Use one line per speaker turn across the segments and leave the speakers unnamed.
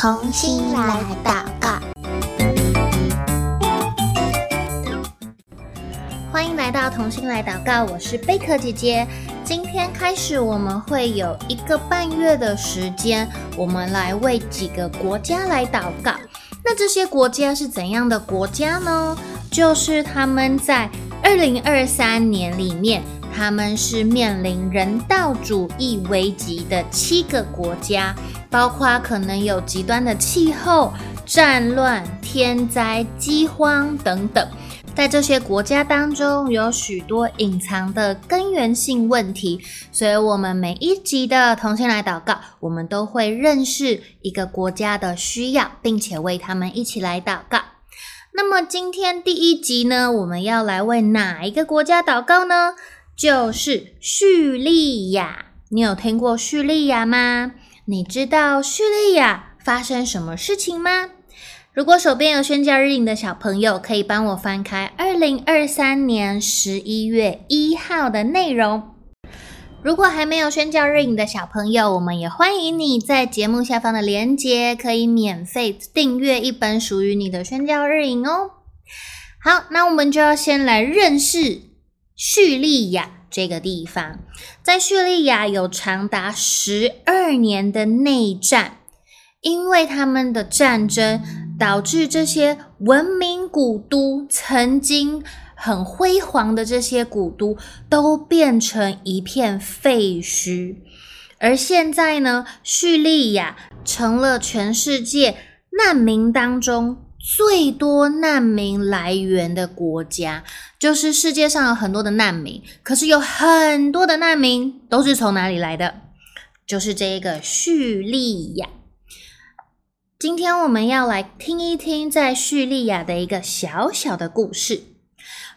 童心来祷告，欢迎来到童心来祷告，我是贝壳姐姐。今天开始，我们会有一个半月的时间，我们来为几个国家来祷告。那这些国家是怎样的国家呢？就是他们在二零二三年里面，他们是面临人道主义危机的七个国家。包括可能有极端的气候、战乱、天灾、饥荒等等，在这些国家当中，有许多隐藏的根源性问题。所以，我们每一集的同心来祷告，我们都会认识一个国家的需要，并且为他们一起来祷告。那么，今天第一集呢，我们要来为哪一个国家祷告呢？就是叙利亚。你有听过叙利亚吗？你知道叙利亚发生什么事情吗？如果手边有宣教日影的小朋友，可以帮我翻开二零二三年十一月一号的内容。如果还没有宣教日影的小朋友，我们也欢迎你在节目下方的链接，可以免费订阅一本属于你的宣教日影哦。好，那我们就要先来认识叙利亚。这个地方在叙利亚有长达十二年的内战，因为他们的战争导致这些文明古都曾经很辉煌的这些古都都变成一片废墟，而现在呢，叙利亚成了全世界难民当中。最多难民来源的国家，就是世界上有很多的难民，可是有很多的难民都是从哪里来的？就是这个叙利亚。今天我们要来听一听在叙利亚的一个小小的故事。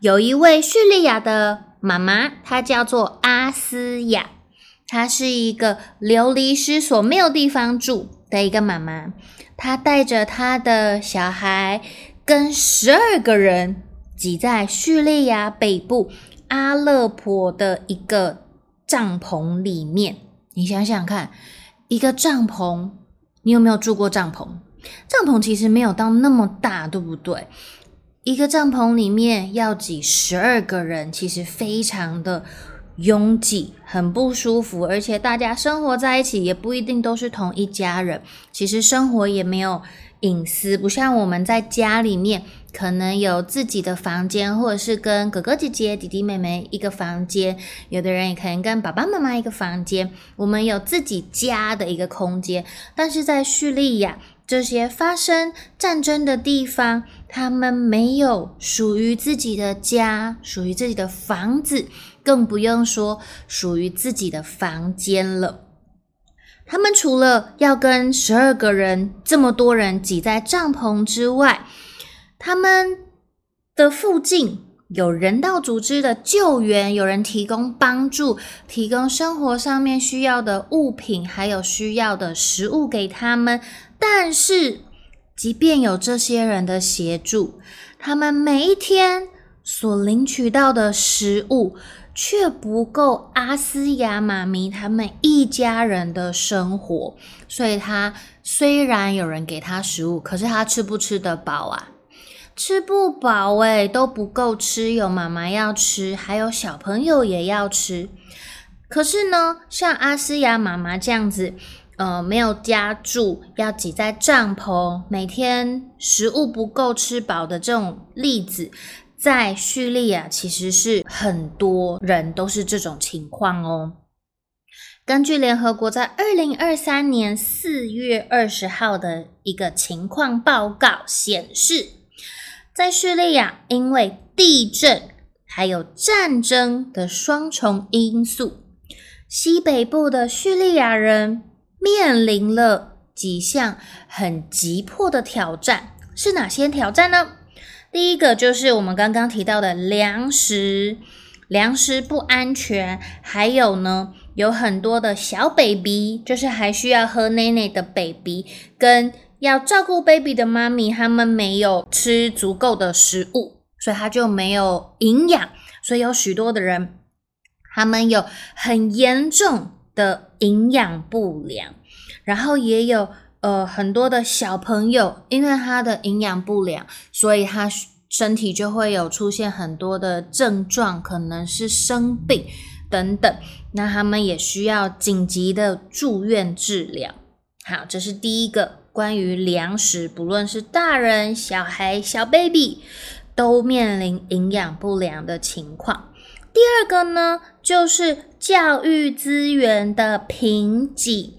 有一位叙利亚的妈妈，她叫做阿斯亚，她是一个流离失所、没有地方住的一个妈妈。她带着她的小孩，跟十二个人挤在叙利亚北部阿勒颇的一个帐篷里面。你想想看，一个帐篷，你有没有住过帐篷？帐篷其实没有到那么大，对不对？一个帐篷里面要挤十二个人，其实非常的。拥挤，很不舒服，而且大家生活在一起也不一定都是同一家人。其实生活也没有隐私，不像我们在家里面可能有自己的房间，或者是跟哥哥姐姐、弟弟妹妹一个房间。有的人也可能跟爸爸妈妈一个房间，我们有自己家的一个空间。但是在叙利亚这些发生战争的地方，他们没有属于自己的家，属于自己的房子。更不用说属于自己的房间了。他们除了要跟十二个人这么多人挤在帐篷之外，他们的附近有人道组织的救援，有人提供帮助，提供生活上面需要的物品，还有需要的食物给他们。但是，即便有这些人的协助，他们每一天所领取到的食物，却不够阿斯亚妈咪他们一家人的生活，所以他虽然有人给他食物，可是他吃不吃得饱啊？吃不饱诶，都不够吃。有妈妈要吃，还有小朋友也要吃。可是呢，像阿斯亚妈妈这样子，呃，没有家住，要挤在帐篷，每天食物不够吃饱的这种例子。在叙利亚，其实是很多人都是这种情况哦。根据联合国在二零二三年四月二十号的一个情况报告显示，在叙利亚，因为地震还有战争的双重因素，西北部的叙利亚人面临了几项很急迫的挑战，是哪些挑战呢？第一个就是我们刚刚提到的粮食，粮食不安全，还有呢，有很多的小 baby，就是还需要喝奶奶的 baby，跟要照顾 baby 的妈咪，他们没有吃足够的食物，所以他就没有营养，所以有许多的人，他们有很严重的营养不良，然后也有。呃，很多的小朋友因为他的营养不良，所以他身体就会有出现很多的症状，可能是生病等等，那他们也需要紧急的住院治疗。好，这是第一个关于粮食，不论是大人、小孩、小 baby，都面临营养不良的情况。第二个呢，就是教育资源的贫瘠，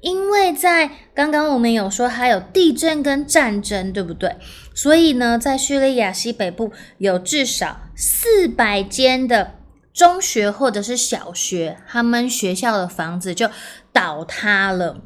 因为在刚刚我们有说还有地震跟战争，对不对？所以呢，在叙利亚西北部有至少四百间的中学或者是小学，他们学校的房子就倒塌了，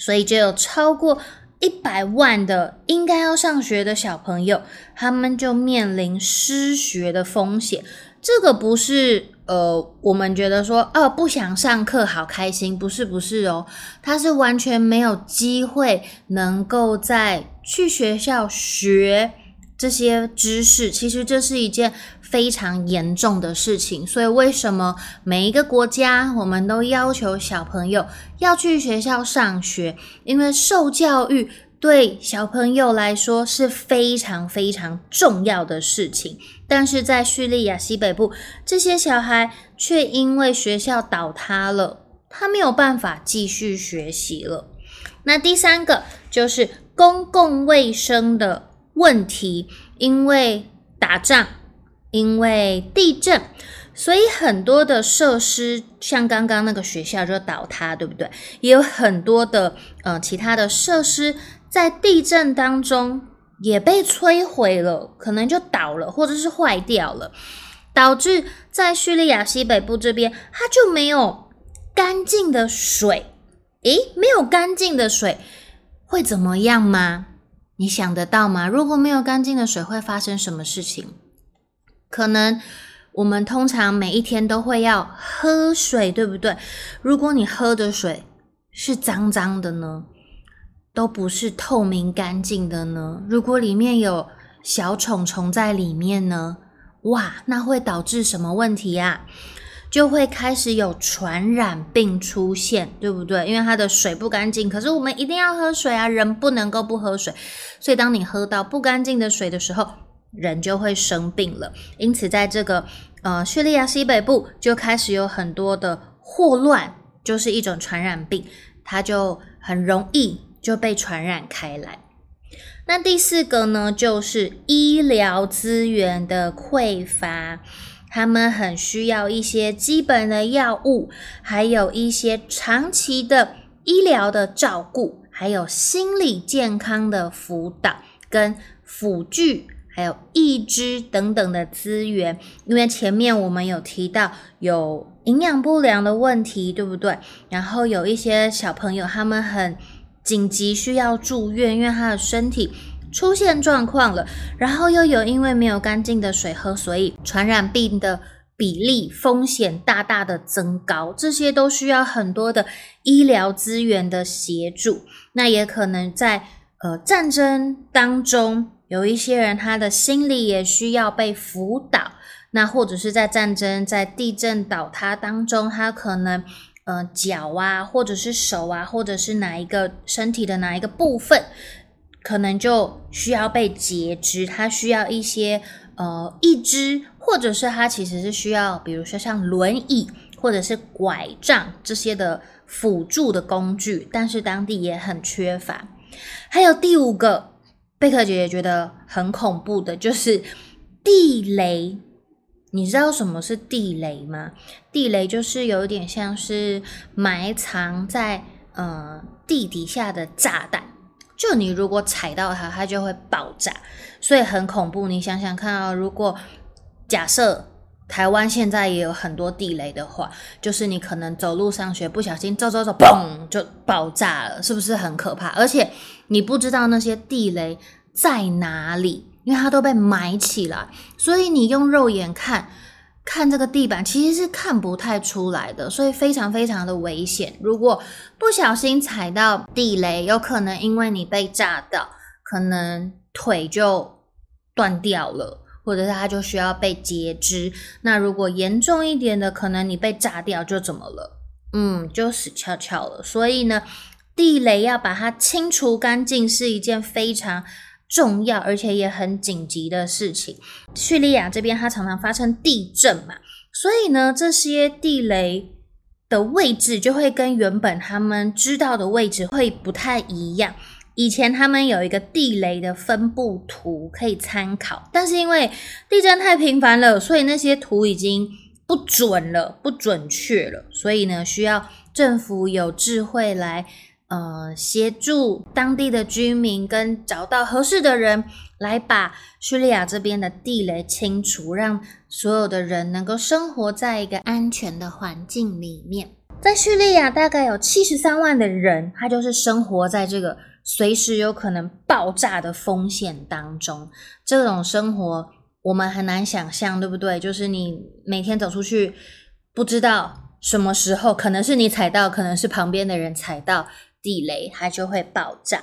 所以就有超过一百万的应该要上学的小朋友，他们就面临失学的风险。这个不是呃，我们觉得说哦，不想上课好开心，不是不是哦，他是完全没有机会能够再去学校学这些知识。其实这是一件非常严重的事情，所以为什么每一个国家我们都要求小朋友要去学校上学？因为受教育。对小朋友来说是非常非常重要的事情，但是在叙利亚西北部，这些小孩却因为学校倒塌了，他没有办法继续学习了。那第三个就是公共卫生的问题，因为打仗，因为地震，所以很多的设施，像刚刚那个学校就倒塌，对不对？也有很多的呃其他的设施。在地震当中也被摧毁了，可能就倒了，或者是坏掉了，导致在叙利亚西北部这边，它就没有干净的水。诶，没有干净的水会怎么样吗？你想得到吗？如果没有干净的水，会发生什么事情？可能我们通常每一天都会要喝水，对不对？如果你喝的水是脏脏的呢？都不是透明干净的呢？如果里面有小虫虫在里面呢？哇，那会导致什么问题啊？就会开始有传染病出现，对不对？因为它的水不干净。可是我们一定要喝水啊，人不能够不喝水。所以当你喝到不干净的水的时候，人就会生病了。因此，在这个呃叙利亚西北部就开始有很多的霍乱，就是一种传染病，它就很容易。就被传染开来。那第四个呢，就是医疗资源的匮乏，他们很需要一些基本的药物，还有一些长期的医疗的照顾，还有心理健康的辅导跟辅具，还有义肢等等的资源。因为前面我们有提到有营养不良的问题，对不对？然后有一些小朋友他们很。紧急需要住院，因为他的身体出现状况了，然后又有因为没有干净的水喝，所以传染病的比例风险大大的增高。这些都需要很多的医疗资源的协助。那也可能在呃战争当中，有一些人他的心理也需要被辅导。那或者是在战争、在地震倒塌当中，他可能。呃，脚啊，或者是手啊，或者是哪一个身体的哪一个部分，可能就需要被截肢，它需要一些呃义肢，或者是它其实是需要，比如说像轮椅或者是拐杖这些的辅助的工具，但是当地也很缺乏。还有第五个，贝克姐姐觉得很恐怖的，就是地雷。你知道什么是地雷吗？地雷就是有点像是埋藏在呃地底下的炸弹，就你如果踩到它，它就会爆炸，所以很恐怖。你想想看啊，如果假设台湾现在也有很多地雷的话，就是你可能走路上学不小心走走走，砰就爆炸了，是不是很可怕？而且你不知道那些地雷在哪里。因为它都被埋起来，所以你用肉眼看，看这个地板其实是看不太出来的，所以非常非常的危险。如果不小心踩到地雷，有可能因为你被炸到，可能腿就断掉了，或者是它就需要被截肢。那如果严重一点的，可能你被炸掉就怎么了？嗯，就死翘翘了。所以呢，地雷要把它清除干净是一件非常重要而且也很紧急的事情。叙利亚这边它常常发生地震嘛，所以呢，这些地雷的位置就会跟原本他们知道的位置会不太一样。以前他们有一个地雷的分布图可以参考，但是因为地震太频繁了，所以那些图已经不准了，不准确了，所以呢，需要政府有智慧来。呃，协助当地的居民跟找到合适的人，来把叙利亚这边的地雷清除，让所有的人能够生活在一个安全的环境里面。在叙利亚，大概有七十三万的人，他就是生活在这个随时有可能爆炸的风险当中。这种生活我们很难想象，对不对？就是你每天走出去，不知道什么时候，可能是你踩到，可能是旁边的人踩到。地雷它就会爆炸。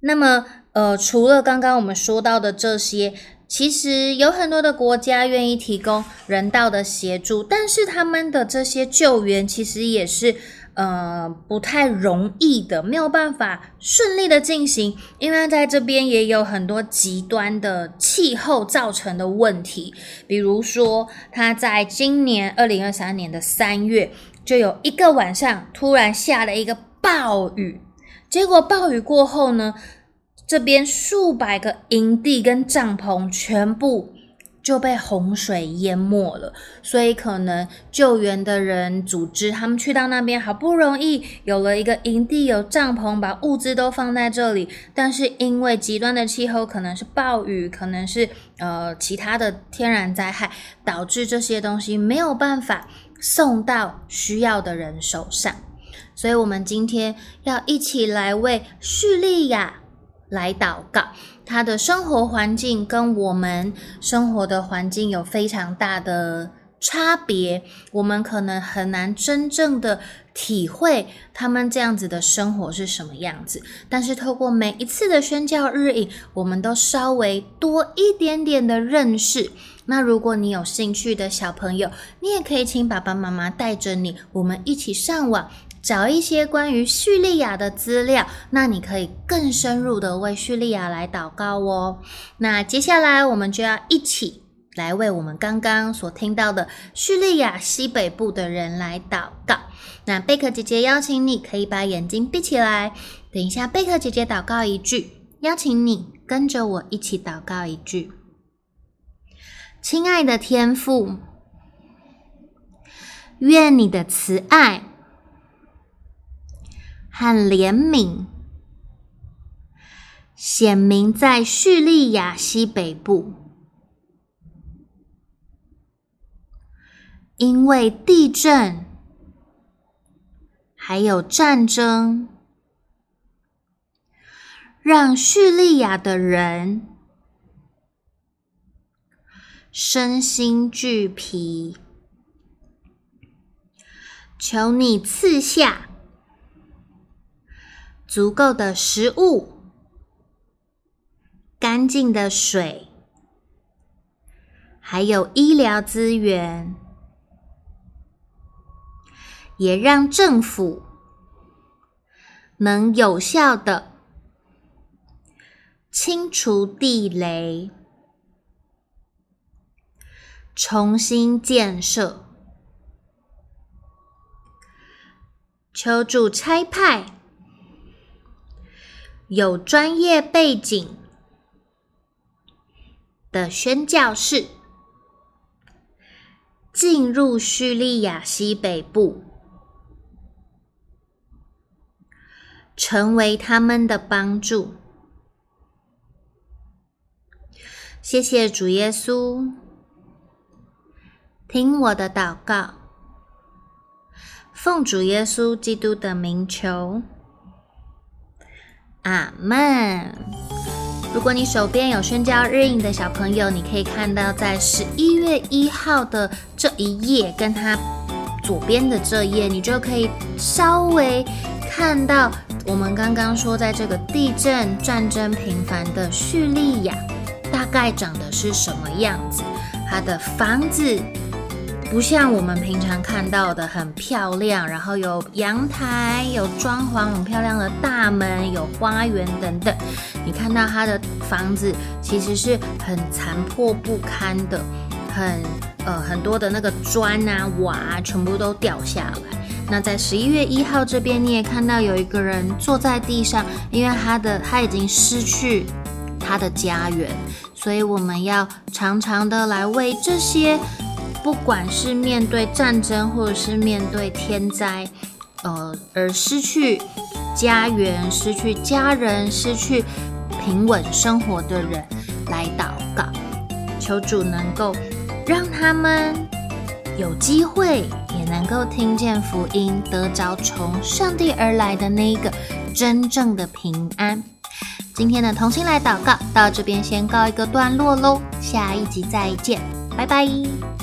那么，呃，除了刚刚我们说到的这些，其实有很多的国家愿意提供人道的协助，但是他们的这些救援其实也是。呃，不太容易的，没有办法顺利的进行，因为在这边也有很多极端的气候造成的问题。比如说，他在今年二零二三年的三月，就有一个晚上突然下了一个暴雨，结果暴雨过后呢，这边数百个营地跟帐篷全部。就被洪水淹没了，所以可能救援的人组织他们去到那边，好不容易有了一个营地，有帐篷，把物资都放在这里，但是因为极端的气候，可能是暴雨，可能是呃其他的天然灾害，导致这些东西没有办法送到需要的人手上，所以我们今天要一起来为叙利亚来祷告。他的生活环境跟我们生活的环境有非常大的差别，我们可能很难真正的体会他们这样子的生活是什么样子。但是透过每一次的宣教日影，我们都稍微多一点点的认识。那如果你有兴趣的小朋友，你也可以请爸爸妈妈带着你，我们一起上网。找一些关于叙利亚的资料，那你可以更深入的为叙利亚来祷告哦。那接下来我们就要一起来为我们刚刚所听到的叙利亚西北部的人来祷告。那贝克姐姐邀请你可以把眼睛闭起来，等一下贝克姐姐祷告一句，邀请你跟着我一起祷告一句：亲爱的天父，愿你的慈爱。和怜悯显明在叙利亚西北部，因为地震还有战争，让叙利亚的人身心俱疲，求你赐下。足够的食物、干净的水，还有医疗资源，也让政府能有效的清除地雷，重新建设。求助差派。有专业背景的宣教士进入叙利亚西北部，成为他们的帮助。谢谢主耶稣，听我的祷告，奉主耶稣基督的名求。阿门。如果你手边有宣教日印的小朋友，你可以看到在十一月一号的这一页，跟它左边的这页，你就可以稍微看到我们刚刚说，在这个地震、战争频繁的叙利亚，大概长的是什么样子。它的房子不像我们平常看到的很漂亮，然后有阳台、有装潢很漂亮的大门、有花园等等。你看到它的房子其实是很残破不堪的，很呃很多的那个砖啊瓦啊全部都掉下来。那在十一月一号这边，你也看到有一个人坐在地上，因为他的他已经失去他的家园，所以我们要常常的来为这些，不管是面对战争或者是面对天灾，呃，而失去家园、失去家人、失去平稳生活的人来祷告，求主能够让他们有机会。也能够听见福音，得着从上帝而来的那一个真正的平安。今天的同心来祷告到这边先告一个段落喽，下一集再见，拜拜。